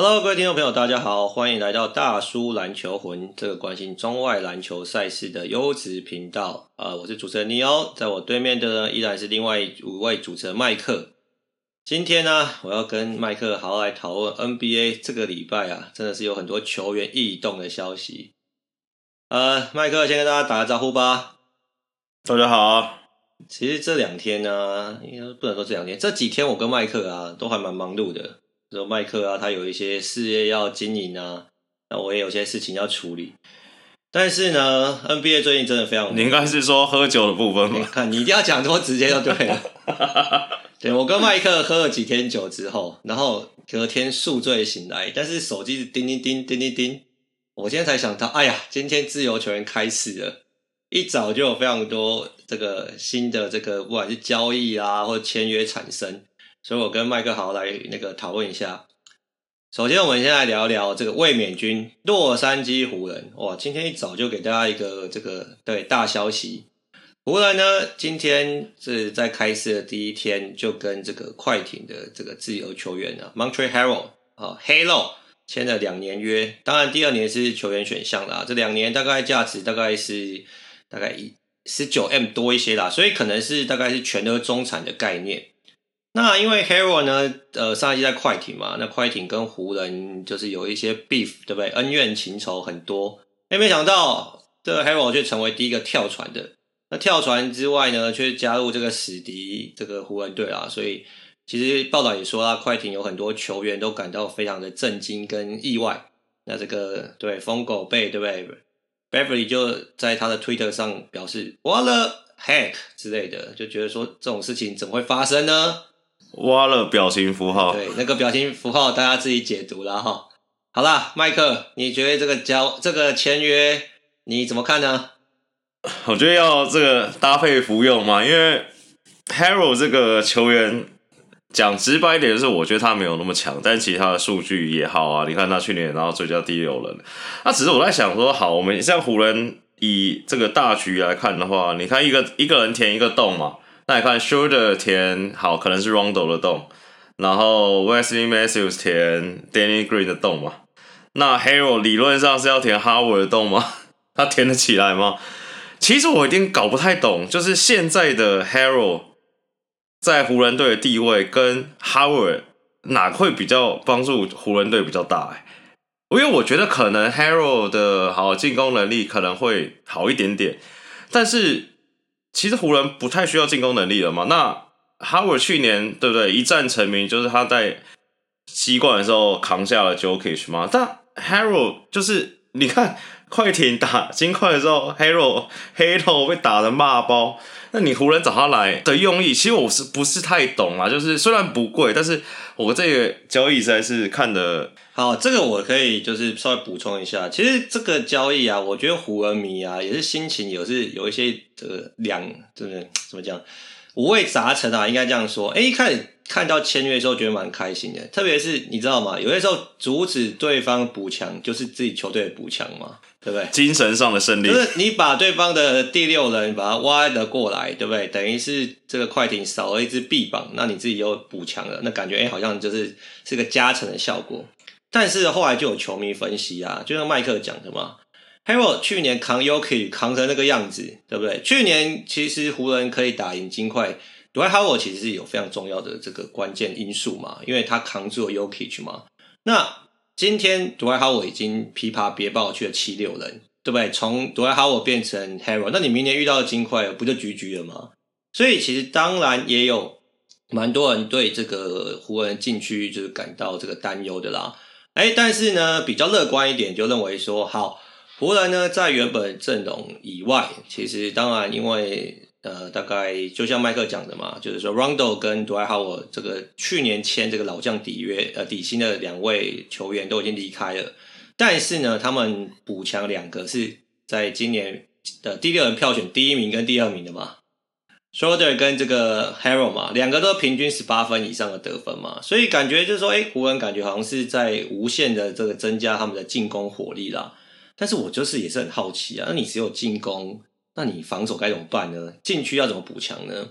Hello，各位听众朋友，大家好，欢迎来到大叔篮球魂这个关心中外篮球赛事的优质频道啊、呃！我是主持人尼欧，在我对面的呢依然是另外五位主持人麦克。今天呢，我要跟麦克好好来讨论 NBA 这个礼拜啊，真的是有很多球员异动的消息。呃，麦克先跟大家打个招呼吧。大家好。其实这两天呢，应该不能说这两天，这几天我跟麦克啊都还蛮忙碌的。说麦克啊，他有一些事业要经营啊，那我也有些事情要处理。但是呢，NBA 最近真的非常……你应该是说喝酒的部分吗？看你一定要讲这么直接就对了。对，我跟麦克喝了几天酒之后，然后隔天宿醉醒来，但是手机是叮叮叮叮叮叮。我今天才想到，哎呀，今天自由球员开始了，一早就有非常多这个新的这个不管是交易啊或者签约产生。所以我跟麦克豪来那个讨论一下。首先，我们先来聊聊这个卫冕军洛杉矶湖人。哇，今天一早就给大家一个这个对大消息。湖人呢，今天是在开市的第一天就跟这个快艇的这个自由球员啊，Montrezl Harrell 啊，Halo 签了两年约。当然，第二年是球员选项啦。这两年大概价值大概是大概一十九 M 多一些啦，所以可能是大概是全额中产的概念。那因为 Harrell 呢，呃，上一季在快艇嘛，那快艇跟湖人就是有一些 beef，对不对？恩怨情仇很多。哎，没想到这个 Harrell 却成为第一个跳船的。那跳船之外呢，却加入这个死敌这个湖人队啊。所以其实报道也说啊，快艇有很多球员都感到非常的震惊跟意外。那这个对疯狗贝对不对？Beverly 就在他的 Twitter 上表示 What the heck 之类的，就觉得说这种事情怎么会发生呢？挖了表情符号，对，那个表情符号大家自己解读了哈。好啦，麦克，你觉得这个交这个签约你怎么看呢？我觉得要这个搭配服用嘛，因为 Harrell 这个球员讲直白一点就是，我觉得他没有那么强，但其他的数据也好啊。你看他去年然后最佳第六人，那只是我在想说，好，我们像湖人以这个大局来看的话，你看一个一个人填一个洞嘛。那你看，Schroeder 填好可能是 Rondo 的洞，然后 Wesley Matthews 填 Danny Green 的洞嘛？那 Harrell 理论上是要填 Howard 的洞吗？他填得起来吗？其实我有点搞不太懂，就是现在的 Harrell 在湖人队的地位跟 Howard 哪会比较帮助湖人队比较大？哎，因为我觉得可能 Harrell 的好进攻能力可能会好一点点，但是。其实湖人不太需要进攻能力了嘛？那 Howard 去年对不对一战成名，就是他在西冠的时候扛下了 Jokic 嘛。但 Harold 就是你看快艇打金块的时候，Harrell 黑头被打得骂爆。那你湖人找他来的用意，其实我是不是太懂啊？就是虽然不贵，但是我这个交易实在是看的。好，这个我可以就是稍微补充一下。其实这个交易啊，我觉得湖人迷啊也是心情有是有一些这个两，就是怎么讲，五味杂陈啊，应该这样说。哎，一开始看到签约的时候觉得蛮开心的，特别是你知道吗？有些时候阻止对方补强，就是自己球队的补强嘛。对不对？精神上的胜利，就是你把对方的第六人把他挖了过来，对不对？等于是这个快艇少了一只臂膀，那你自己又补强了，那感觉哎，好像就是是个加成的效果。但是后来就有球迷分析啊，就像麦克讲的嘛，Harrell 去年扛 Yoki 扛成那个样子，对不对？去年其实湖人可以打赢金块，Dwight Howard 其实是有非常重要的这个关键因素嘛，因为他扛住了 Jokic 嘛。那今天杜兰特已经琵琶别抱去了七六人，对不对？从杜兰特变成 Harrell，那你明年遇到的金块不就局局了吗？所以其实当然也有蛮多人对这个湖人禁区就是感到这个担忧的啦。哎，但是呢，比较乐观一点，就认为说，好，湖人呢在原本阵容以外，其实当然因为。呃，大概就像麦克讲的嘛，就是说，Rondo 跟 Dwight Howard 这个去年签这个老将底约呃底薪的两位球员都已经离开了，但是呢，他们补强两个是在今年的第六人票选第一名跟第二名的嘛 s h o l d e r 跟这个 Harrell 嘛，两个都平均十八分以上的得分嘛，所以感觉就是说，哎，湖人感觉好像是在无限的这个增加他们的进攻火力啦，但是我就是也是很好奇啊，那你只有进攻。那你防守该怎么办呢？禁区要怎么补强呢？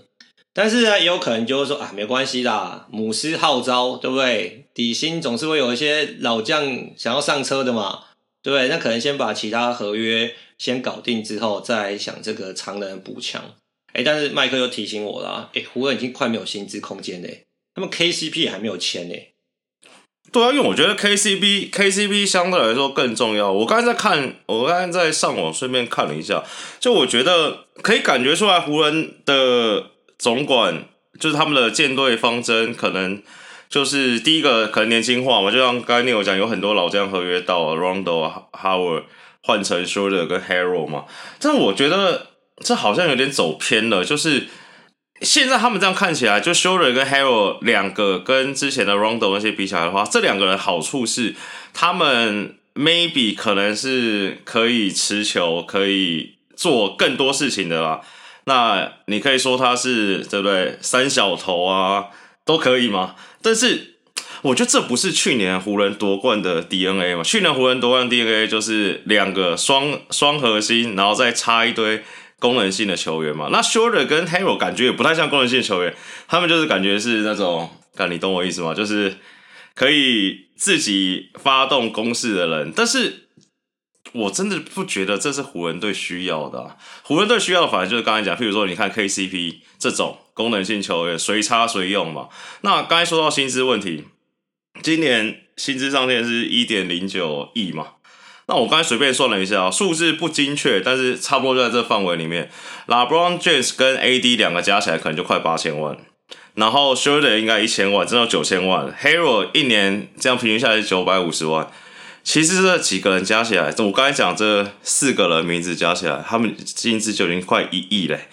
但是呢，也有可能就是说啊，没关系啦，姆斯号召，对不对？底薪总是会有一些老将想要上车的嘛，对不对？那可能先把其他合约先搞定之后，再想这个长人补强。哎，但是麦克又提醒我了，哎，湖人已经快没有薪资空间嘞，他们 KCP 还没有签呢。对啊，因为我觉得 KCP KCP 相对来说更重要。我刚才在看，我刚才在上网顺便看了一下，就我觉得可以感觉出来，湖人的总管就是他们的建队方针，可能就是第一个可能年轻化嘛，就像刚才你有讲，有很多老将合约到 Rondo、Howard 换成 Schroeder 跟 Harrell 嘛，但我觉得这好像有点走偏了，就是。现在他们这样看起来，就 s h o r e r 跟 Harrell 两个跟之前的 Rondo 那些比起来的话，这两个人好处是，他们 maybe 可能是可以持球，可以做更多事情的啦。那你可以说他是对不对？三小头啊，都可以吗？但是我觉得这不是去年湖人夺冠的 DNA 嘛？去年湖人夺冠 DNA 就是两个双双核心，然后再插一堆。功能性的球员嘛，那 Schroeder 跟 Harrell 感觉也不太像功能性球员，他们就是感觉是那种，看你懂我意思吗？就是可以自己发动攻势的人，但是我真的不觉得这是湖人队需要的。湖人队需要的反而就是刚才讲，譬如说你看 KCP 这种功能性球员，随插随用嘛。那刚才说到薪资问题，今年薪资上限是一点零九亿嘛。那我刚才随便算了一下，数字不精确，但是差不多就在这范围里面。LeBron James 跟 AD 两个加起来可能就快八千万，然后 Schroeder 应该一千万，真的九千万。Hero 一年这样平均下来是九百五十万。其实这几个人加起来，我刚才讲这四个人名字加起来，他们薪资就已经快一亿嘞。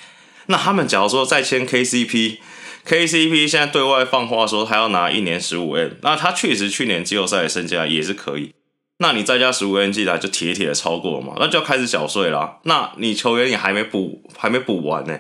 那他们假如说再签 KCP，KCP 现在对外放话说他要拿一年十五 M，那他确实去年季后赛的身价也是可以。那你再加十五个 N 进来就铁铁的超过了嘛？那就要开始缴税啦。那你球员也还没补，还没补完呢，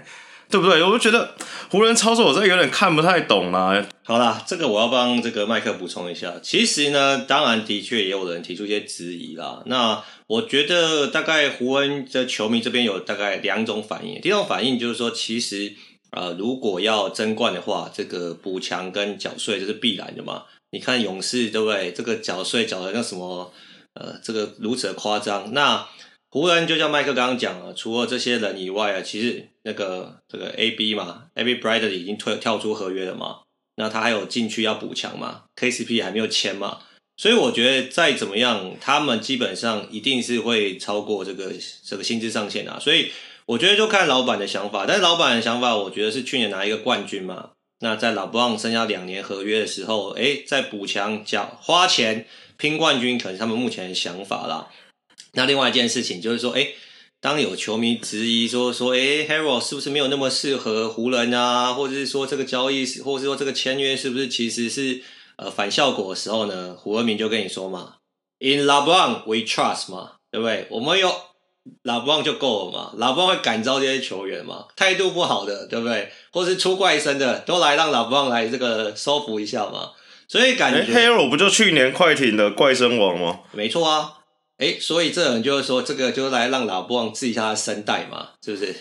对不对？我就觉得湖人操作我真有点看不太懂啦。好啦，这个我要帮这个麦克补充一下。其实呢，当然的确也有人提出一些质疑啦。那我觉得大概湖人的球迷这边有大概两种反应。第一种反应就是说，其实呃，如果要争冠的话，这个补强跟缴税这是必然的嘛。你看勇士对不对？这个缴税缴的那什么，呃，这个如此的夸张。那湖人就像麦克刚刚讲了，除了这些人以外啊，其实那个这个 A B 嘛，A B Bradley 已经退跳出合约了嘛。那他还有禁区要补强嘛，K C P 还没有签嘛。所以我觉得再怎么样，他们基本上一定是会超过这个这个薪资上限啊。所以我觉得就看老板的想法。但是老板的想法，我觉得是去年拿一个冠军嘛。那在老布朗剩下两年合约的时候，哎，在补强、缴花钱拼冠军，可能是他们目前的想法啦。那另外一件事情就是说，哎，当有球迷质疑说说，哎，Harrell 是不是没有那么适合湖人啊？或者是说这个交易，或者是说这个签约是不是其实是呃反效果的时候呢？胡文明就跟你说嘛，In LeBron we trust 嘛，对不对？我们有。拉布朗就够了嘛？老布朗会感召这些球员嘛？态度不好的，对不对？或是出怪声的，都来让老布朗来这个收服一下嘛？所以感觉 Harrell 不就去年快艇的怪声王吗？没错啊，哎，所以这人就是说，这个就是来让拉布朗治一下他声带嘛，是不是？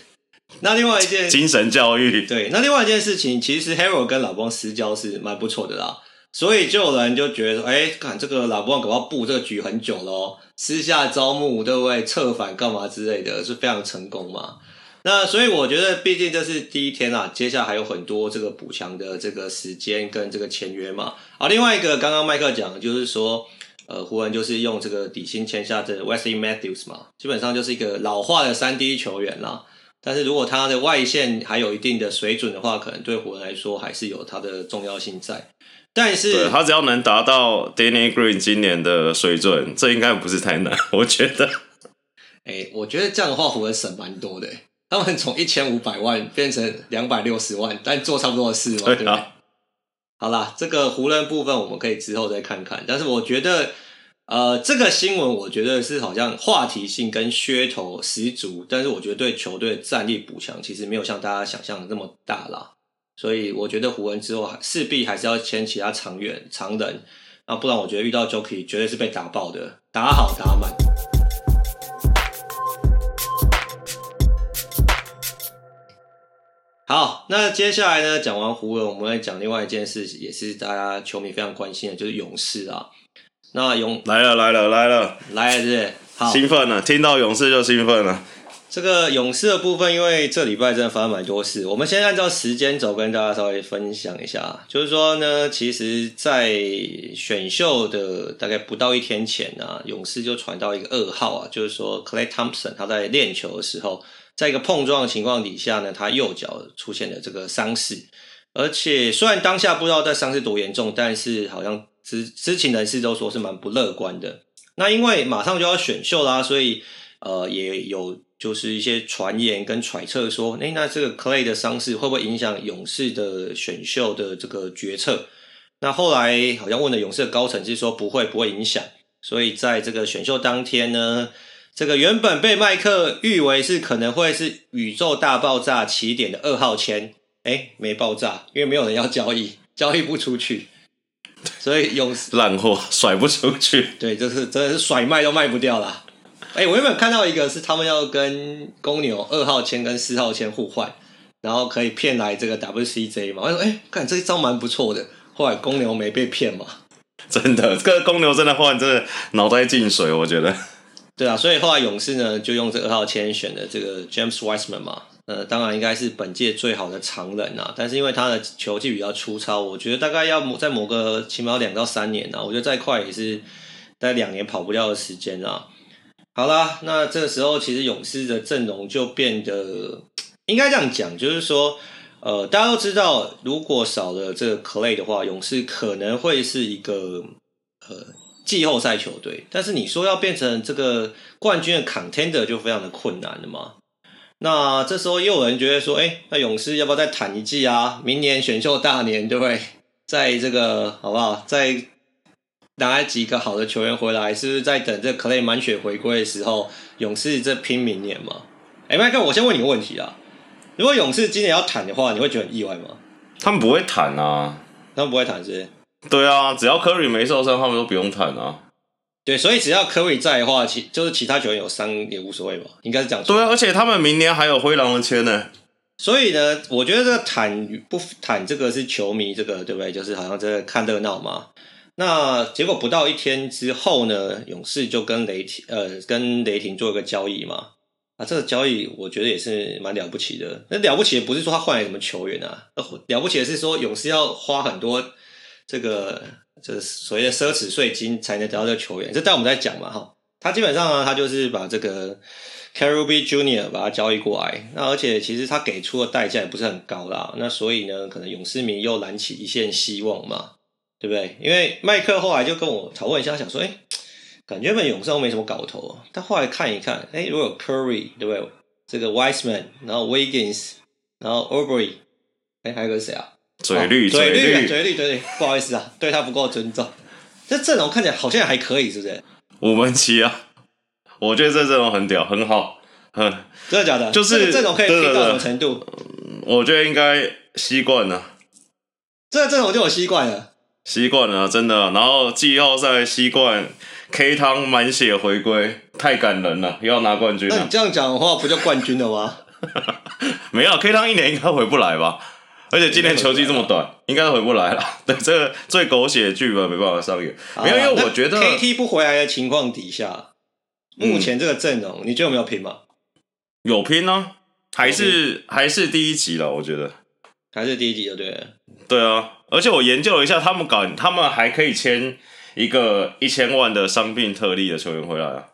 那另外一件精神教育，对，那另外一件事情，其实 Harrell 跟老布朗私交是蛮不错的啦。所以就有人就觉得说，哎，看这个老布朗搞不好布这个局很久咯，私下招募对不对？策反干嘛之类的，是非常成功嘛。那所以我觉得，毕竟这是第一天啊，接下来还有很多这个补强的这个时间跟这个签约嘛。好，另外一个刚刚麦克讲就是说，呃，湖人就是用这个底薪签下这 Wesley Matthews 嘛，基本上就是一个老化的三 D 球员啦。但是如果他的外线还有一定的水准的话，可能对湖人来说还是有它的重要性在。但是他只要能达到 Danny Green 今年的水准，这应该不是太难，我觉得。哎、欸，我觉得这样的话，湖人省蛮多的。他们从一千五百万变成两百六十万，但做差不多的事嘛，对，啊、对？好啦，这个湖人部分我们可以之后再看看。但是我觉得，呃，这个新闻我觉得是好像话题性跟噱头十足，但是我觉得对球队战力补强其实没有像大家想象的那么大啦。所以我觉得湖人之后势必还是要签其他长远长人，那不然我觉得遇到 Jokey 绝对是被打爆的，打好打满。好，那接下来呢，讲完湖人，我们来讲另外一件事，也是大家球迷非常关心的，就是勇士啊。那勇来了来了来了来了，是不是？好，兴奋了，听到勇士就兴奋了。这个勇士的部分，因为这礼拜真的发生蛮多事，我们先按照时间轴跟大家稍微分享一下。就是说呢，其实，在选秀的大概不到一天前啊，勇士就传到一个噩耗啊，就是说 Clay Thompson 他在练球的时候，在一个碰撞的情况底下呢，他右脚出现了这个伤势，而且虽然当下不知道这伤势多严重，但是好像知知情人士都说是蛮不乐观的。那因为马上就要选秀啦，所以呃也有。就是一些传言跟揣测说，诶，那这个 Clay 的伤势会不会影响勇士的选秀的这个决策？那后来好像问了勇士的高层，是说不会，不会影响。所以在这个选秀当天呢，这个原本被麦克誉为是可能会是宇宙大爆炸起点的二号签，诶，没爆炸，因为没有人要交易，交易不出去，所以勇士烂货甩不出去。对，就是真的是甩卖都卖不掉啦。哎、欸，我有没有看到一个是他们要跟公牛二号签跟四号签互换，然后可以骗来这个 WCJ 嘛？我说，哎、欸，看这一招蛮不错的。后来公牛没被骗嘛？真的，这个公牛真的换，真的脑袋进水，我觉得。对啊，所以后来勇士呢就用这二号签选的这个 James Wiseman 嘛。呃，当然应该是本届最好的常人啊，但是因为他的球技比较粗糙，我觉得大概要再磨个起码两到三年啊。我觉得再快也是大概两年跑不掉的时间啊。好啦，那这个时候其实勇士的阵容就变得，应该这样讲，就是说，呃，大家都知道，如果少了这个 Clay 的话，勇士可能会是一个呃季后赛球队。但是你说要变成这个冠军的 Contender 就非常的困难了嘛。那这时候又有人觉得说，哎，那勇士要不要再谈一季啊？明年选秀大年，对不对？在这个好不好？在拿来几个好的球员回来，是不是在等这 Klay 满血回归的时候，勇士这拼明年嘛？哎、欸，麦克，我先问你个问题啊，如果勇士今年要谈的话，你会觉得很意外吗？他们不会谈啊，他们不会谈是不是？对啊，只要 Curry 没受伤，他们都不用谈啊。对，所以只要 Curry 在的话，其就是其他球员有伤也无所谓吧，应该是这样说。对啊，而且他们明年还有灰狼的签呢。所以呢，我觉得这个谈与不谈，这个是球迷这个对不对？就是好像在看热闹嘛。那结果不到一天之后呢，勇士就跟雷霆呃跟雷霆做一个交易嘛。啊，这个交易我觉得也是蛮了不起的。那了不起的不是说他换来什么球员啊，了不起的是说勇士要花很多这个这所谓的奢侈税金才能得到这个球员。这待我们再讲嘛哈。他基本上呢，他就是把这个 Kelly Oubre Jr. 把他交易过来。那而且其实他给出的代价也不是很高啦。那所以呢，可能勇士迷又燃起一线希望嘛。对不对？因为麦克后来就跟我讨论一下，想说，哎，感觉本勇士都没什么搞头啊。但后来看一看，哎，如果有 Curry，对不对？这个 Wiseman，然后 Wiggins，然后 Oubre，哎，还有个谁啊？嘴绿，嘴绿，嘴绿，嘴绿，对，不好意思啊，对他不够尊重。这阵容看起来好像还可以，是不是？五门七啊，我觉得这阵容很屌，很好，哼，真的假的？就是阵容可以拼到什么程度？我觉得应该习惯了。这个阵容就有习惯了。习惯了，真的。然后季后赛习惯，K 汤满血回归，太感人了，又要拿冠军了。那你这样讲的话，不就冠军了吗？没有，K 汤一年应该回不来吧？而且今年球季这么短，应该回不来了。对，这个最狗血的剧本没办法上演。没有，因为我觉得 KT 不回来的情况底下，目前这个阵容，嗯、你觉得有没有拼吗？有拼呢、啊，还是还是第一集了，我觉得还是第一集就对了。对啊。而且我研究了一下，他们搞，他们还可以签一个一千万的伤病特例的球员回来啊，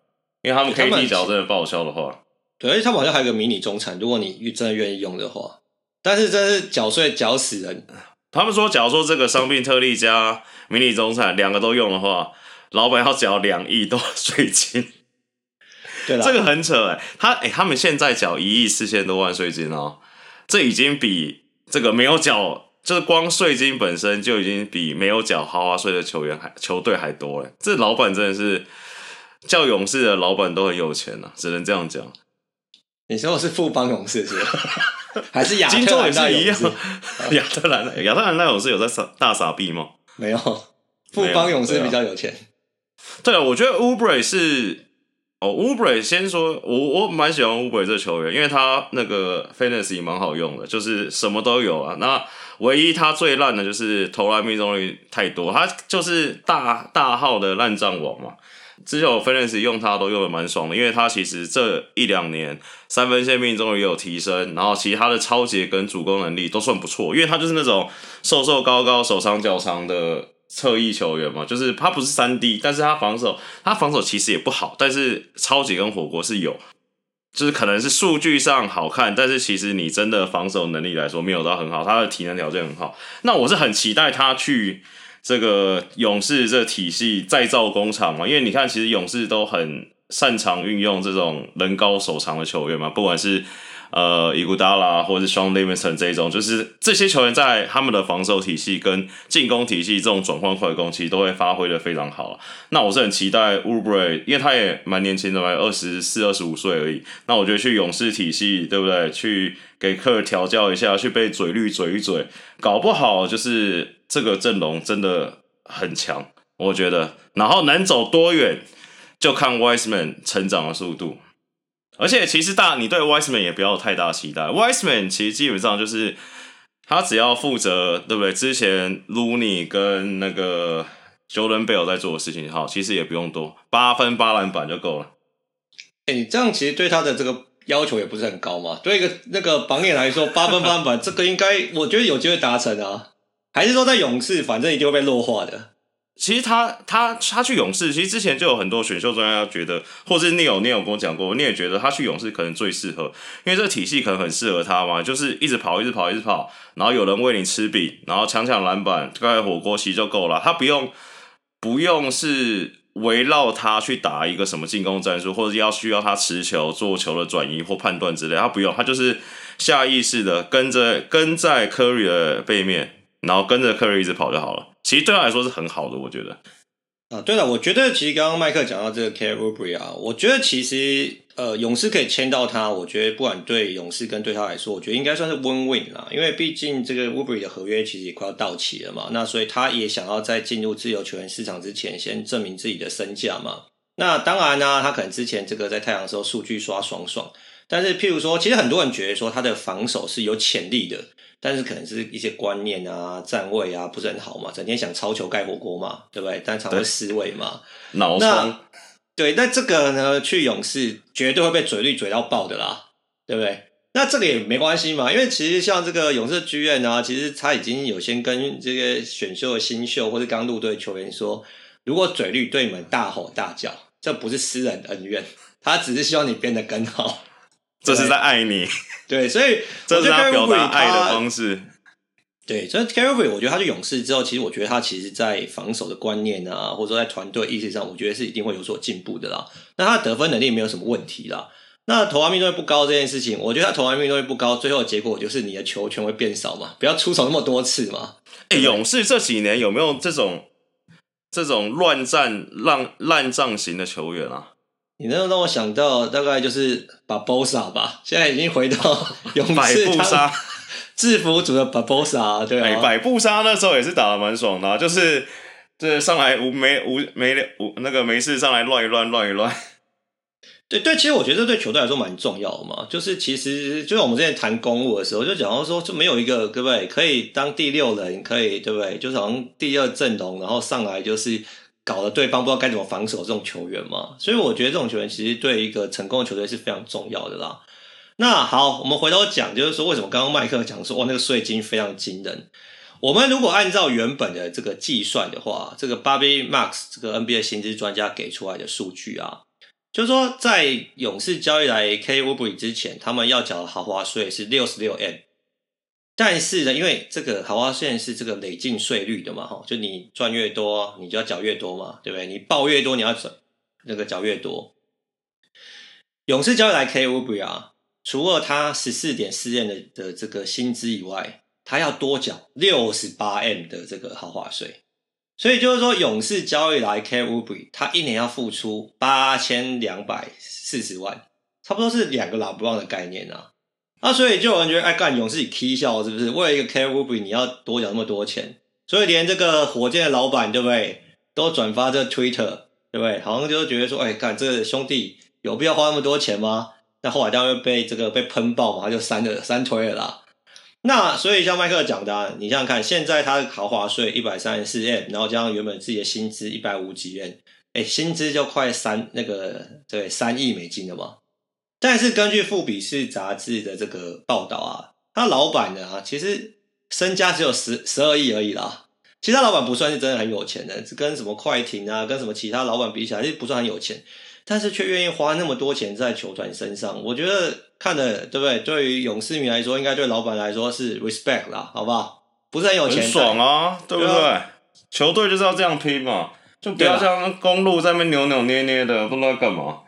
因为他们 KD 脚真的报销的话，对，而且他们好像还有个迷你中产，如果你真的愿意用的话，但是真是缴税缴死人。他们说，假如说这个伤病特例加迷你中产两个都用的话，老板要缴两亿多税金。对啦，这个很扯哎、欸，他哎、欸，他们现在缴一亿四千多万税金哦，这已经比这个没有缴。就是光税金本身就已经比没有缴豪华税的球员还球队还多了。这老板真的是叫勇士的老板都很有钱啊，只能这样讲。你说我是富邦勇士是吧？还是亚特兰大勇士？亚特兰大亚特兰大勇士有在傻大傻逼吗？没有，富邦勇士比较有钱。对啊，我觉得 Oubre 是哦，Oubre 先说，我我蛮喜欢 Oubre 这球员，因为他那个 Fantasy 蛮好用的，就是什么都有啊。那唯一他最烂的就是投篮命中率太多，他就是大大号的烂账王嘛。之前我 Fantasy 用他都用的蛮爽的，因为他其实这一两年三分线命中率有提升，然后其他的抄截跟主攻能力都算不错，因为他就是那种瘦瘦高高、手长脚长的。侧翼球员嘛，就是他不是三 D，但是他防守，他防守其实也不好，但是超级跟火锅是有，就是可能是数据上好看，但是其实你真的防守能力来说没有到很好，他的体能条件很好，那我是很期待他去这个勇士这体系再造工厂嘛，因为你看其实勇士都很擅长运用这种人高手长的球员嘛，不管是。呃，伊古达拉或者是 Shaun Livingston 这一种，就是这些球员在他们的防守体系跟进攻体系这种转换快攻，其实都会发挥的非常好。那我是很期待 Oubre，因为他也蛮年轻的嘛，二十四、二十五岁而已。那我觉得去勇士体系，对不对？去给科尔调教一下，去被嘴绿嘴一嘴，搞不好就是这个阵容真的很强，我觉得。然后能走多远，就看 Wiseman 成长的速度。而且其实大，你对 Wiseman 也不要太大期待。Wiseman 其实基本上就是他只要负责，对不对？之前 Looney 跟那个 Jordan Bell 在做的事情，好，其实也不用多，八分八篮板就够了。哎、欸，你这样其实对他的这个要求也不是很高嘛？对一个那个榜眼来说，八分八篮板这个应该我觉得有机会达成啊。还是说在勇士，反正一定会被弱化的。其实他他他去勇士，其实之前就有很多选秀专家觉得，或是你有你有跟我讲过，你也觉得他去勇士可能最适合，因为这个体系可能很适合他嘛，就是一直跑，一直跑，一直跑，然后有人喂你吃饼，然后抢抢篮板，盖火锅其实就够了，他不用不用是围绕他去打一个什么进攻战术，或者要需要他持球做球的转移或判断之类，他不用，他就是下意识的跟着跟在 Curry 的背面，然后跟着 Curry 一直跑就好了。其实对他来说是很好的，我觉得。啊，对了，我觉得其实刚刚麦克讲到这个 Kelly Oubre 啊，我觉得其实呃，勇士可以签到他，我觉得不管对勇士跟对他来说，我觉得应该算是 win-win 啦。因为毕竟这个 Oubre 的合约其实也快要到期了嘛，那所以他也想要在进入自由球员市场之前，先证明自己的身价嘛。那当然呢、他可能之前这个在太阳的时候数据刷爽爽，但是譬如说，其实很多人觉得说他的防守是有潜力的。但是可能是一些观念啊、站位啊不是很好嘛，整天想抄球盖火锅嘛，对不对？但常会失位嘛。脑冲。对，那这个呢，去勇士绝对会被嘴绿嘴到爆的啦，对不对？那这个也没关系嘛，因为其实像这个勇士剧院啊，其实他已经有先跟这个选秀的新秀或者刚入队球员说，如果嘴绿对你们大吼大叫，这不是私人恩怨，他只是希望你变得更好。这是在爱你，对，所以 这是他表达爱的方式。对，所以 Oubre 我觉得他去勇士之后，其实我觉得他其实，在防守的观念啊，或者说在团队意识上，我觉得是一定会有所进步的啦。那他的得分能力没有什么问题啦。那投篮命中率不高这件事情，我觉得他投篮命中率不高，最后的结果就是你的球权会变少嘛，不要出手那么多次嘛。哎，勇士这几年有没有这种这种乱战、浪烂仗型的球员啊？你能让我想到大概就是把 Barbosa 吧，现在已经回到 勇士当 制服组的 Barbosa，对啊，百步杀那时候也是打的蛮爽的，啊，就是这上来无没无没无那个没事上来乱一乱乱一乱。对对，其实我觉得这对球队来说蛮重要的嘛，就是其实就像我们之前谈公务的时候，就讲到说就没有一个对不对，可以当第六人，可以对不对，就是好像第二阵容，然后上来就是。搞得对方不知道该怎么防守这种球员嘛，所以我觉得这种球员其实对一个成功的球队是非常重要的啦。那好，我们回头讲，就是说为什么刚刚麦克讲说哇那个税金非常惊人？我们如果按照原本的这个计算的话，这个 Bobby Marks 这个 NBA 薪资专家给出来的数据啊，就是说在勇士交易来 Kobry 之前，他们要缴的豪华税是六十六 M。但是呢，因为这个豪华税是这个累进税率的嘛，哈，就你赚越多，你就要缴越多嘛，对不对？你报越多，你要缴那个缴越多。勇士交易来 K u b r 啊，除了他十四点四 M 的的这个薪资以外，他要多缴六十八 M 的这个豪华税，所以就是说，勇士交易来 K u b r 他一年要付出八千两百四十万，差不多是两个老布朗的概念啊。啊，所以就有人觉得，哎，干勇士你 K 笑是不是？为了一个 Kelly Oubre 你要多缴那么多钱，所以连这个火箭的老板对不对，都转发这 Twitter 对不对？好像就是觉得说，哎，干这个兄弟有必要花那么多钱吗？那后来当然被这个被喷爆嘛，他就删了删推了啦。那所以像麦克讲的、啊，你想想看，现在他的豪华税一百三十四 M，然后加上原本自己的薪资一百五几元，哎，薪资就快三那个对三亿美金了嘛。但是根据富比士杂志的这个报道啊，他老板呢啊，其实身家只有十十二亿而已啦。其他老板不算是真的很有钱的，跟什么快艇啊，跟什么其他老板比起来，就不算很有钱。但是却愿意花那么多钱在球团身上，我觉得看的对不对？对于勇士迷来说，应该对老板来说是 respect 啦，好不好？不是很有钱，很爽啊，对不对？对啊、球队就是要这样拼嘛，就不要像公路在那边扭扭捏捏的，不知道干嘛。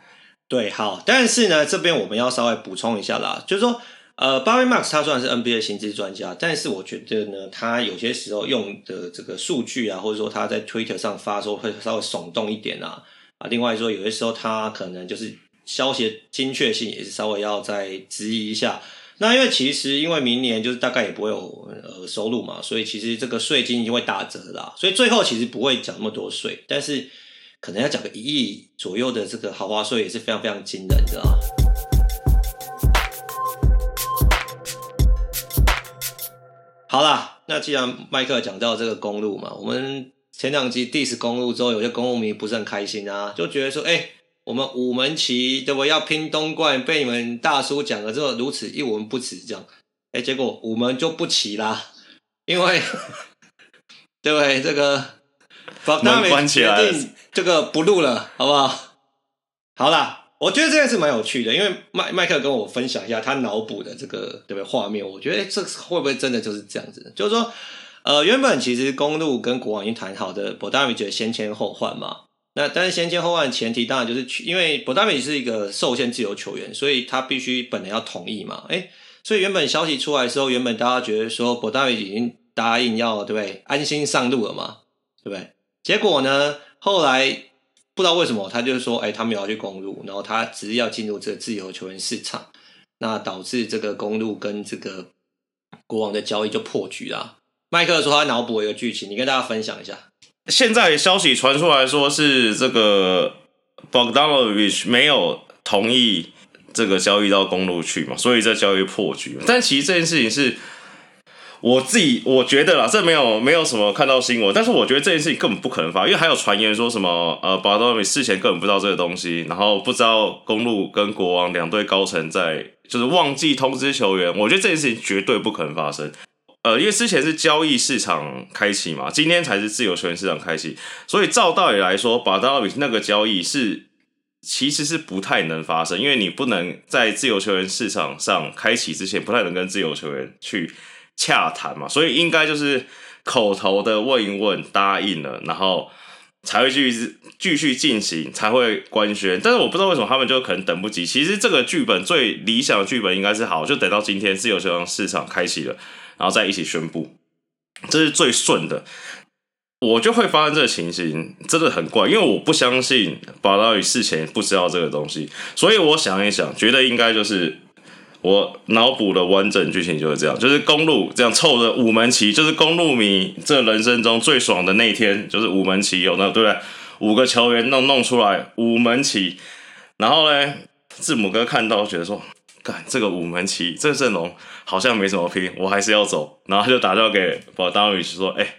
对，好，但是呢，这边我们要稍微补充一下啦，就是说，呃，Bobby Marks 他虽然是 NBA 薪资专家，但是我觉得呢，他有些时候用的这个数据啊，或者说他在 Twitter 上发说会稍微耸动一点啊。啊，另外说，有些时候他可能就是消息的精确性也是稍微要再质疑一下。那因为其实因为明年就是大概也不会有呃收入嘛，所以其实这个税金已经会打折啦，所以最后其实不会缴那么多税，但是可能要缴个一亿左右的这个豪华税也是非常非常惊人的啊。好啦，那既然麦克讲到这个公路嘛，我们。前两集 diss 公路之后，有些公路迷不是很开心啊，就觉得说，哎、我们五门旗对不？要拼东冠，被你们大叔讲了之后如此一文不值，这样，哎、欸，结果五门就不骑啦，因为 对不对？这个门关起来，决定这个不录了，好不好？好啦，我觉得这件事蛮有趣的，因为麦麦克跟我分享一下他脑补的这个对不对画面，我觉得哎、欸，这会不会真的就是这样子？就是说。呃，原本其实公路跟国王已经谈好的 Bogdanovic 先签后换嘛。那但是先签后换的前提当然就是去，因为 Bogdanovic 是一个受限自由球员，所以他必须本人要同意嘛。哎，所以原本消息出来的时候，原本大家觉得说 Bogdanovic 已经答应要对不对，安心上路了嘛，对不对？结果呢，后来不知道为什么他就说，哎，他没有要去公路，然后他只是要进入这个自由球员市场，那导致这个公路跟这个国王的交易就破局了。麦克说他脑补一个剧情，你跟大家分享一下。现在消息传出来说是这个 Bogdanovich 没有同意这个交易到公路去嘛，所以这交易破局。但其实这件事情是我自己我觉得啦，这没有没有什么看到新闻，但是我觉得这件事情根本不可能发，因为还有传言说什么呃 Bogdanovic 事前根本不知道这个东西，然后不知道公路跟国王两队高层在就是忘记通知球员。我觉得这件事情绝对不可能发生。呃，因为之前是交易市场开启嘛，今天才是自由球员市场开启，所以照道理来说，Bogdanovic 那个交易是其实是不太能发生，因为你不能在自由球员市场上开启之前，不太能跟自由球员去洽谈嘛，所以应该就是口头的问一问，答应了，然后才会继续继续进行，才会官宣。但是我不知道为什么他们就可能等不及，其实这个剧本最理想的剧本应该是好，就等到今天自由球员市场开启了。然后再一起宣布，这是最顺的。我就会发生这个情形，真的很怪，因为我不相信巴拉与事前不知道这个东西，所以我想一想，觉得应该就是我脑补的完整剧情就是这样，就是公路这样凑着五门旗，就是公路迷这人生中最爽的那一天，就是五门旗有那对不对？五个球员弄弄出来五门旗，然后呢，字母哥看到觉得说。干这个五门旗，这个阵容好像没什么拼，我还是要走。然后就打电话给 Bogdanovic 说：“哎、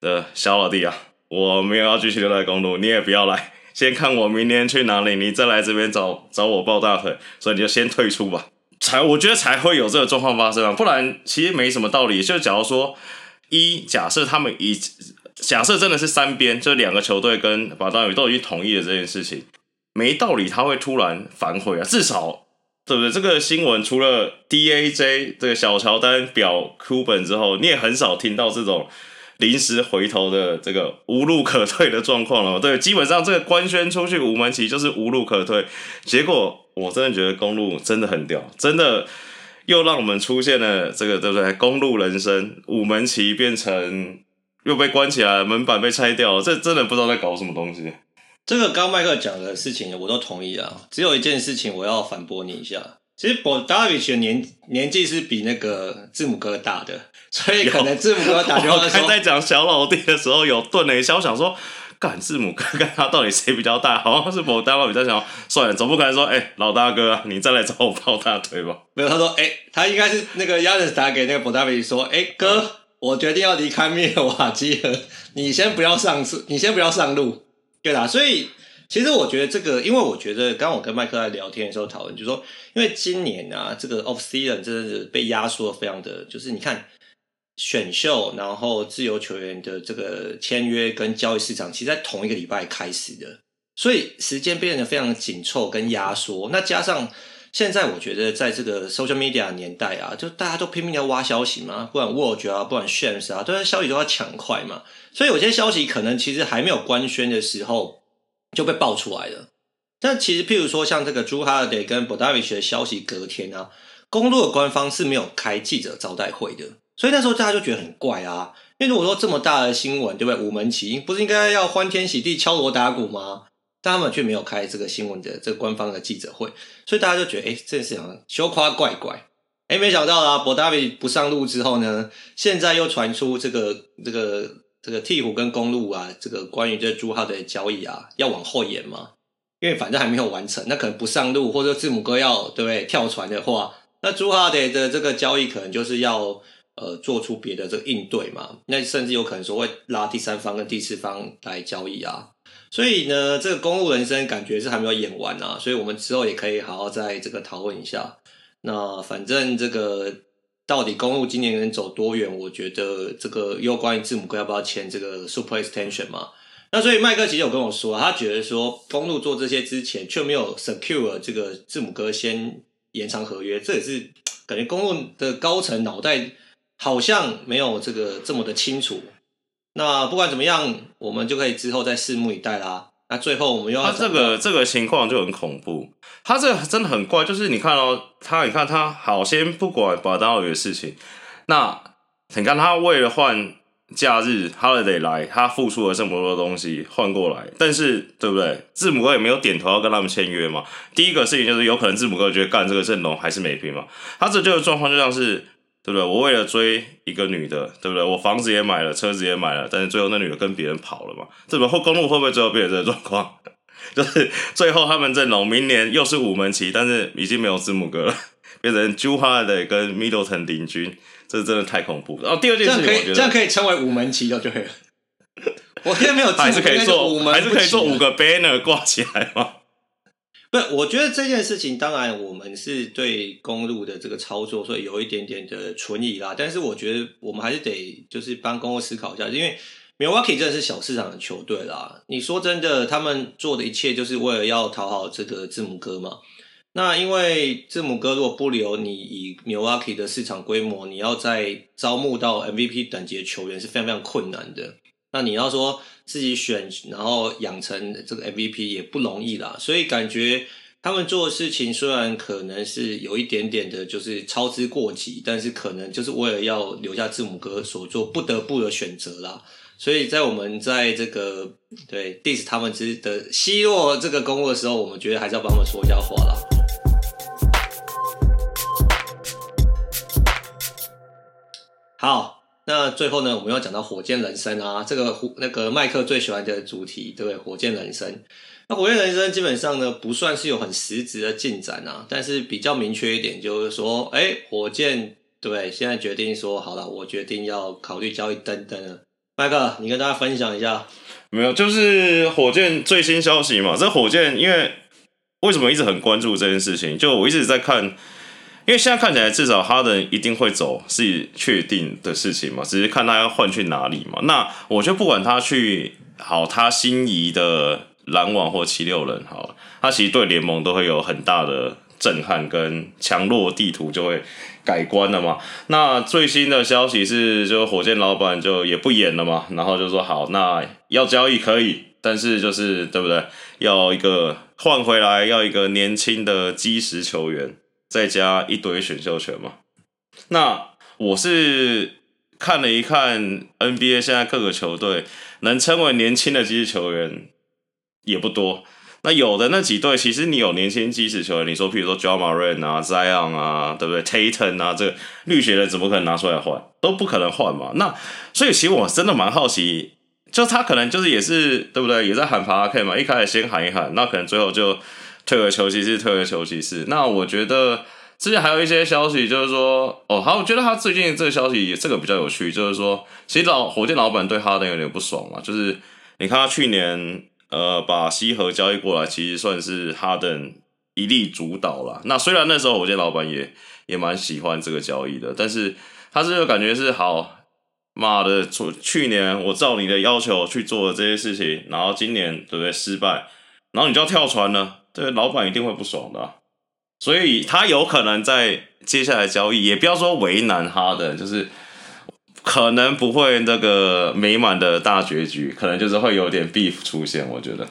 的小老弟啊，我没有要继续留在公路，你也不要来，先看我明天去哪里，你再来这边找找我抱大腿。所以你就先退出吧。才我觉得才会有这个状况发生啊，不然其实没什么道理。就假如说一假设他们以假设真的是三边，就两个球队跟 Bogdanovic 都已经同意了这件事情，没道理他会突然反悔啊，至少。”对不对？这个新闻除了 DAJ 这个小乔丹表库本之后，你也很少听到这种临时回头的这个无路可退的状况了。对，基本上这个官宣出去五门旗就是无路可退。结果我真的觉得公路真的很屌，真的又让我们出现了这个对不对？公路人生五门旗变成又被关起来，门板被拆掉，这真的不知道在搞什么东西。这个刚麦克讲的事情我都同意啊，只有一件事情我要反驳你一下。其实 Bogdanovic 的年年纪是比那个字母哥大的，所以可能字母哥打电话说，在讲小老弟的时候有顿了一下，我想说，干字母哥跟他到底谁比较大？好像是博大比较小。算了，总不可能说，哎、欸，老大哥啊，你再来找我抱大腿吧？没有，他说，哎、欸，他应该是那个亚历斯打给那个博大比说，哎、欸，哥，嗯、我决定要离开密尔瓦基了，你先不要上次，你先不要上路，对啦。所以其实我觉得这个，因为我觉得刚刚我跟麦克在聊天的时候讨论，就是说，因为今年啊，这个 off season 真的是被压缩的非常的，就是你看。选秀，然后自由球员的这个签约跟交易市场，其实在同一个礼拜开始的，所以时间变得非常紧凑跟压缩。那加上现在，我觉得在这个 social media 年代啊，就大家都拼命要挖消息嘛，不管 word 啊，不管 Shams 啊，都是消息都要抢快嘛。所以有些消息可能其实还没有官宣的时候就被爆出来了。但其实，譬如说像这个 Jrue Holiday 跟 Bogdanovich 的消息，隔天啊，公路的官方是没有开记者招待会的。所以那时候大家就觉得很怪啊，因为如果说这么大的新闻，对不对？五门旗鹰不是应该要欢天喜地敲锣打鼓吗？但他们却没有开这个新闻的这个官方的记者会，所以大家就觉得，哎，这件事情好像羞夸怪怪。哎，没想到啊，博达比不上路之后呢，现在又传出这个这个这个鵜鹕跟公路啊，这个关于这朱浩的交易啊，要往后延嘛，因为反正还没有完成，那可能不上路，或者字母哥要对不对跳船的话，那朱浩的的这个交易可能就是要。呃，做出别的这个应对嘛，那甚至有可能说会拉第三方跟第四方来交易啊。所以呢，这个公路人生感觉是还没有演完啊，所以我们之后也可以好好在这个讨论一下。那反正这个到底公路今年能走多远？我觉得这个又关于字母哥要不要签这个 super extension 嘛。那所以麦克其实有跟我说，他觉得说公路做这些之前却没有 secure 这个字母哥先延长合约，这也是感觉公路的高层脑袋。好像没有这个这么的清楚。那不管怎么样，我们就可以之后再拭目以待啦。那最后我们又要他这个这个情况就很恐怖。他这个真的很怪，就是你看哦，他你看他好，先不管把刀鱼的事情。那你看他为了换假日，Holiday 来，他付出了这么多东西换过来，但是对不对？字母哥也没有点头要跟他们签约嘛。第一个事情就是有可能字母哥觉得干这个阵容还是没拼嘛。他这就是状况就像是。对不对？我为了追一个女的，对不对？我房子也买了，车子也买了，但是最后那女的跟别人跑了嘛？这个后公路会不会最后变成这个状况？就是最后他们阵容明年又是五门旗，但是已经没有字母哥了，变成 Jrue Holiday 跟 Middleton 领军，这真的太恐怖了。然后第二件事情，我觉得这样可以称为五门旗就对了。我现在没有，还是可以做，还是可以做五个 banner 挂起来吗？不，我觉得这件事情，当然我们是对公路的这个操作，所以有一点点的存疑啦。但是我觉得我们还是得就是帮公路思考一下，因为 Milwaukee 真的是小市场的球队啦。你说真的，他们做的一切就是为了要讨好这个字母哥嘛？那因为字母哥如果不留你，以 Milwaukee 的市场规模，你要再招募到 MVP 等级的球员是非常非常困难的。那你要说自己选，然后养成这个 MVP 也不容易啦，所以感觉他们做事情虽然可能是有一点点的，就是操之过急，但是可能就是为了要留下字母哥所做不得不的选择啦。所以在我们在这个对 Dis 他们之的奚落这个公鹿的时候，我们觉得还是要帮他们说一下话啦。好。那最后呢，我们要讲到火箭人生啊，这个那个麦克最喜欢的主题，对不对？火箭人生。那火箭人生基本上呢，不算是有很实质的进展啊，但是比较明确一点，就是说，哎，火箭对？现在决定说好了，我决定要考虑交易等等了。麦克，你跟大家分享一下。没有，就是火箭最新消息嘛。这火箭因为为什么一直很关注这件事情？就我一直在看。因为现在看起来，至少哈登一定会走是确定的事情嘛，只是看他要换去哪里嘛。那我就不管他去好，他心仪的篮网或七六人好了，他其实对联盟都会有很大的震撼，跟强弱地图就会改观了嘛。那最新的消息是，就火箭老板就也不演了嘛，然后就说好，那要交易可以，但是就是对不对？要一个换回来，要一个年轻的基石球员。再加一堆选秀权嘛？那我是看了一看 NBA 现在各个球队能称为年轻的基石球员也不多。那有的那几队，其实你有年轻基石球员，你说譬如说 Ja Morant 啊、Zion 啊，对不对？Tatum 啊，这个绿血人怎么可能拿出来换？都不可能换嘛。那所以其实我真的蛮好奇，就他可能就是也是对不对？也在喊 PAK 嘛，一开始先喊一喊，那可能最后就退而求其次，退而求其次。那我觉得之前还有一些消息，就是说，哦，好，我觉得他最近这个消息这个比较有趣，就是说，其实老火箭老板对哈登有点不爽嘛，就是你看他去年呃把西河交易过来，其实算是哈登一力主导了。那虽然那时候火箭老板也也蛮喜欢这个交易的，但是他这个感觉是好。妈的！去去年我照你的要求去做了这些事情，然后今年对不对失败，然后你就要跳船了，对老板一定会不爽的。所以他有可能在接下来交易，也不要说为难哈登，就是可能不会那个美满的大结局，可能就是会有点 beef 出现。我觉得，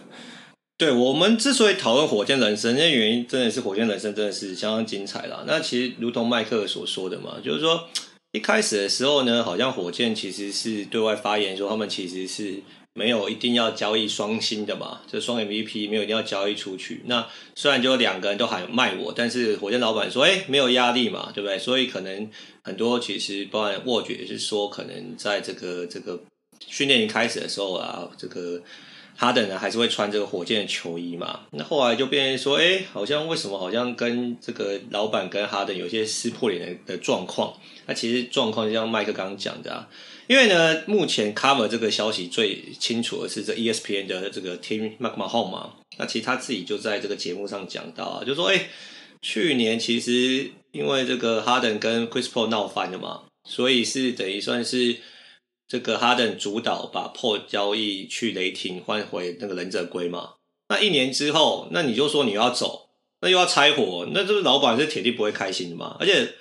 对我们之所以讨论火箭人生，那原因真的是火箭人生真的是相当精彩啦。那其实如同麦克所说的嘛，就是说。一开始的时候呢，好像火箭其实是对外发言说，他们其实是没有一定要交易双星的嘛，就双 MVP 没有一定要交易出去。那虽然就两个人都喊卖我，但是火箭老板说，哎，没有压力嘛，对不对？所以可能很多其实包含沃爵也是说，可能在这个这个训练营开始的时候啊，这个。哈登呢还是会穿这个火箭的球衣嘛？那后来就变成说，哎、好像为什么好像跟这个老板跟哈登有些撕破脸的的状况？那其实状况就像麦克刚刚讲的啊，因为呢，目前 cover 这个消息最清楚的是这 ESPN 的这个 Tim McMahon 嘛。那其实他自己就在这个节目上讲到啊，就说，哎、去年其实因为这个哈登跟 Chris Paul 闹翻了嘛，所以是等于算是。这个哈登主导把破交易去雷霆换回那个忍者龟嘛？那一年之后，那你就说你要走，那又要拆伙，那这个老板是铁定不会开心的嘛？而且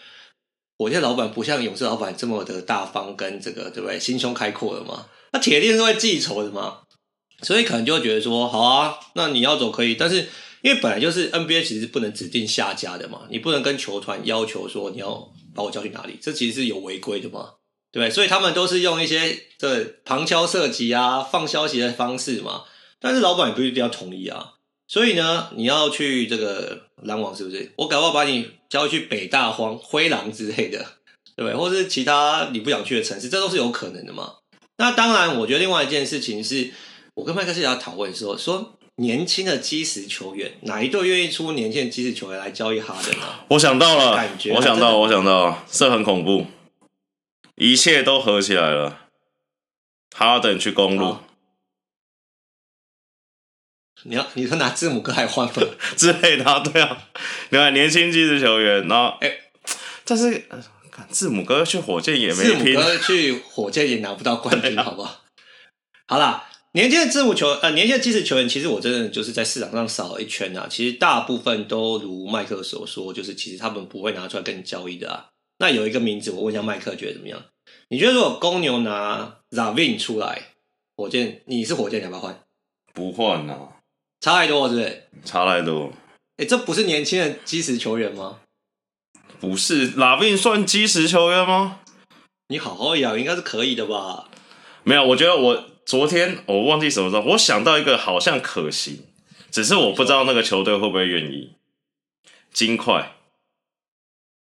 我现在老板不像勇士老板这么的大方，跟这个对不对？心胸开阔的嘛？那铁定是会记仇的嘛？所以可能就会觉得说，好啊，那你要走可以，但是因为本来就是 NBA 其实不能指定下家的嘛，你不能跟球团要求说你要把我叫去哪里，这其实是有违规的嘛。对，所以他们都是用一些这旁敲侧击啊、放消息的方式嘛。但是老板也不一定要同意啊。所以呢，你要去这个篮网是不是？我搞不好把你交去北大荒、灰狼之类的，对不对？或是其他你不想去的城市，这都是有可能的嘛。那当然，我觉得另外一件事情是，我跟麦克斯也要讨论说，说年轻的基石球员，哪一队愿意出年轻的基石球员来交易哈登呢？我想到了，感觉我想到，我想到了，这很恐怖。一切都合起来了，哈登去公鹿，你要 你说拿字母哥来换分 之类的，对啊，你看年轻技术球员，然后哎、欸，但是字母哥去火箭也没拼，字母哥去火箭也拿不到冠军，好不好？好啦，年轻的字母球呃，年轻的技术球员，其实我真的就是在市场上扫了一圈啊，其实大部分都如麦克所说，就是其实他们不会拿出来跟你交易的啊。那有一个名字，我问一下麦克，觉得怎么样？你觉得如果公牛拿 Lavin 出来，火箭，你是火箭，你要不要换？不换啊，差太多，是不是？差太多。哎、欸，这不是年轻的基石球员吗？不是，Lavin 算基石球员吗？你好好养，应该是可以的吧？没有，我觉得我昨天我忘记什么时候，我想到一个好像可行，只是我不知道那个球队会不会愿意。金块。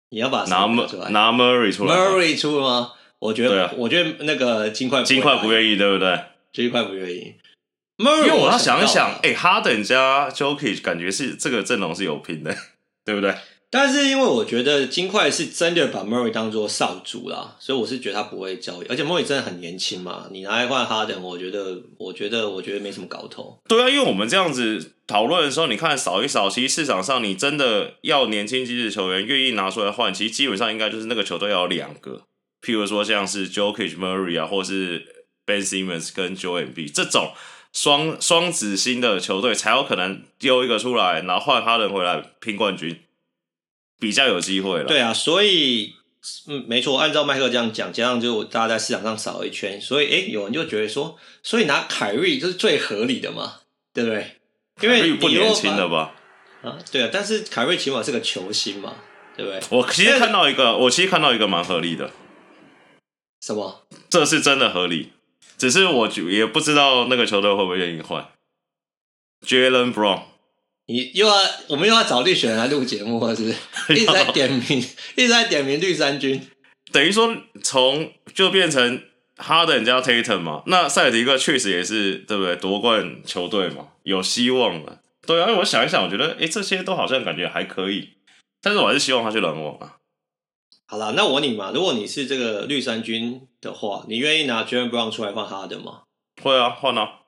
你要把拿拿 Murray 出来，Murray 出吗？我觉得，啊、我觉得那个金块金块不愿意，对不对？金块不愿意。Murray，因为我要想一想，哎、欸，哈登加 Jokic 感觉是这个阵容是有拼的，对不对？但是因为我觉得金块是真的把 Murray 当做少主啦，所以我是觉得他不会交易，而且 Murray 真的很年轻嘛，你拿来换哈登，我觉得，我觉得，我觉得没什么搞头。对啊，因为我们这样子讨论的时候，你看扫一扫，其实市场上你真的要年轻机智球员愿意拿出来换，其实基本上应该就是那个球队要有两个，譬如说像是 Jokic Murray 啊，或是 Ben Simmons 跟 Joel Embiid 这种双双子星的球队才有可能丢一个出来，然后换哈登回来拼冠军。比较有机会了。对啊，所以嗯，没错，按照麦克这样讲，加上就大家在市场上扫了一圈，所以哎，有人就觉得说，所以拿凯瑞就是最合理的嘛，对不对？因为不年轻了吧？啊，对啊，但是凯瑞起码是个球星嘛，对不对？我其实看到一个，我其实看到一个蛮合理的。什么？这是真的合理，只是我也不知道那个球队会不会愿意换。Jaylen Brown。你又要我们又要找绿选人来录节目，是不是？一直在点名，一直在点名绿衫军，等于说从就变成哈登加 Tatum 嘛，那塞尔提克确实也是对不对？夺冠球队嘛，有希望了。对啊，因为我想一想，我觉得哎，这些都好像感觉还可以，但是我还是希望他去篮网啊。好了，那我问你嘛，如果你是这个绿衫军的话，你愿意拿 Jaylen Brown 出来换哈登吗？会啊，换啊，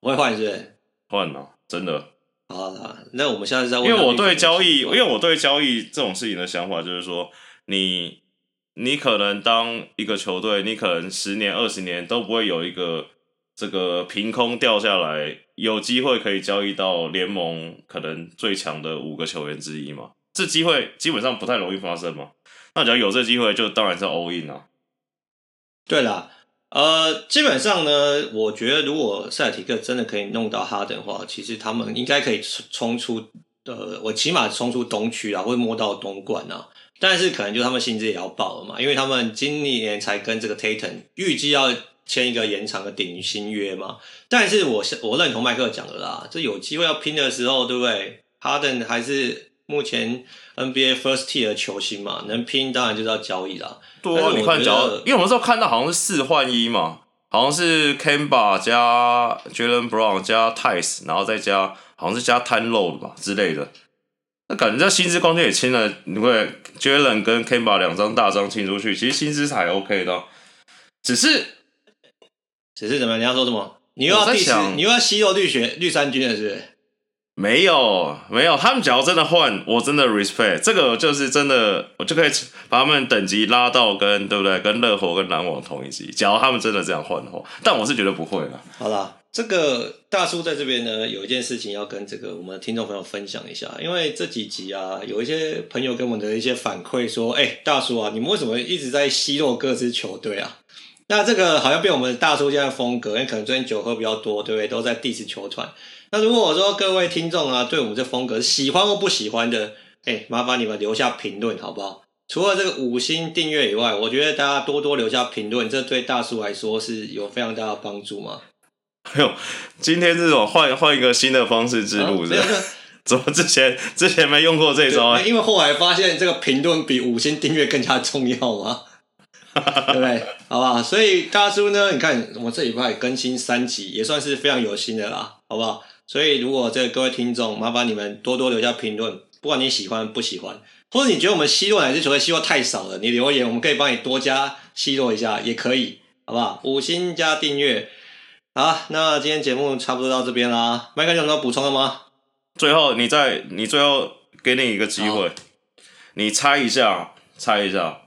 我会换是不是？换啊，真的。好了，那我们现在在问，因为我对交易，因为我对交易这种事情的想法就是说，你你可能当一个球队，你可能十年、二十年都不会有一个这个凭空掉下来，有机会可以交易到联盟可能最强的五个球员之一嘛？这机会基本上不太容易发生嘛。那只要有这机会，就当然是 all in 啊。对啦。呃，基本上呢，我觉得如果塞尔提克真的可以弄到哈登的话，其实他们应该可以冲出，呃，我起码冲出东区啊，会摸到东冠啊。但是可能就他们薪资也要爆了嘛，因为他们今年才跟这个 Tatum 预计要签一个延长的顶薪约嘛。但是我我认同麦克讲的啦，这有机会要拼的时候，对不对？哈登还是目前 NBA First Tier 的球星嘛，能拼当然就是要交易啦。对啊，你看，只要因为我们那时候看到好像是四换一嘛，好像是 Kemba 加 Jaylen Brown 加 Theis，然后再加好像是加 Tyronn Lue 吧之类的。那感觉这薪资空间也签了，你会 Jaylen 跟 Kemba 两张大张清出去，其实薪资还 OK 的。只是，只是怎么样？你要说什么？你又要 diss，你又要吸肉绿血绿衫军了，是不是？没有没有，他们只要真的换，我真的 respect 这个就是真的，我就可以把他们等级拉到跟对不对？跟热火跟篮网同一级。假如他们真的这样换的话，但我是觉得不会了。好啦，这个大叔在这边呢，有一件事情要跟这个我们的听众朋友分享一下，因为这几集啊，有一些朋友给我们的一些反馈说，哎、大叔啊，你们为什么一直在奚落各支球队啊？那这个好像变我们大叔现在风格，因为可能最近酒喝比较多，对不对？都在 diss 球团。那如果我说各位听众啊，对我们这风格喜欢或不喜欢的，哎、欸，麻烦你们留下评论好不好？除了这个五星订阅以外，我觉得大家多多留下评论，这对大叔来说是有非常大的帮助嘛。哎呦，今天这种换换一个新的方式之路是是，啊，怎么之前之前没用过这招啊？因为后来发现这个评论比五星订阅更加重要嘛，对不对？好不好？所以大叔呢，你看我这礼拜更新三集，也算是非常有心的啦，好不好？所以，如果这各位听众，麻烦你们多多留下评论，不管你喜欢不喜欢，或者你觉得我们奚落哪支球队奚落太少了，你留言，我们可以帮你多加奚落一下，也可以，好不好？五星加订阅，好，那今天节目差不多到这边啦。麦克有什么补充的吗？最后，你再，你最后给你一个机会，你猜一下，猜一下，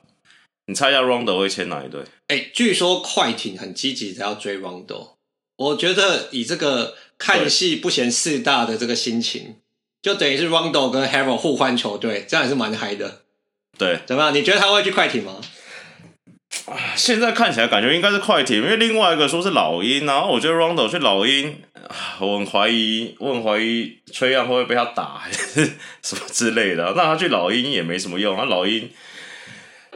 你猜一下，Rondo 会签哪一队？哎、欸，据说快艇很积极的要追 Rondo，我觉得以这个。看戏不嫌事大的这个心情，就等于是 Rondo 跟 Harrell 互换球队，这样也是蛮嗨的。对，怎么样？你觉得他会去快艇吗？现在看起来感觉应该是快艇，因为另外一个说是老鹰，然后我觉得 Rondo 去老鹰，我很怀疑，我很怀疑崔样会不会被他打，还是什么之类的。那他去老鹰也没什么用，他老鹰。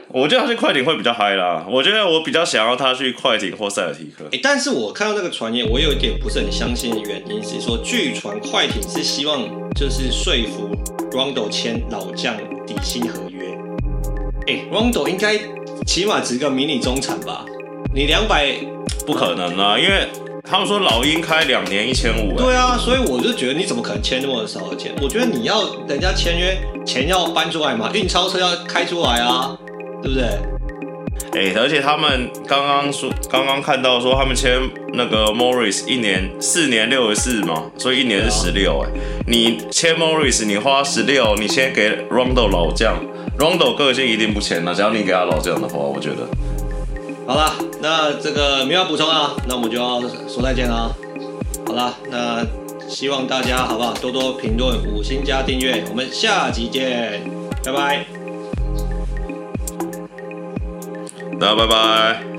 我觉得他去快艇会比较嗨啦。我觉得我比较想要他去快艇或塞尔提克。哎、欸，但是我看到那个传言，我有一点不是很相信的原因是说，据传快艇是希望就是说服 Rondo 签老将底薪合约。哎、欸、Rondo 应该起码值个迷你中产吧？你两百不可能啊，因为他们说老鹰开两年一千五。对啊，所以我就觉得你怎么可能签那么少的钱？我觉得你要人家签约，钱要搬出来嘛，运钞车要开出来啊。对不对？哎、欸，而且他们刚刚说，刚刚看到说他们签那个 Morris 一年四年六十四嘛，所以一年是十六。哎，你签 Morris，你花十六，你先给 Rondo 老将，Rondo 个性一定不签了。只要你给他老将的话，我觉得。好了，那这个没有要补充啊，那我们就要说再见了。好了，那希望大家好不好？多多评论，五星加订阅，我们下集见，拜拜。那拜拜。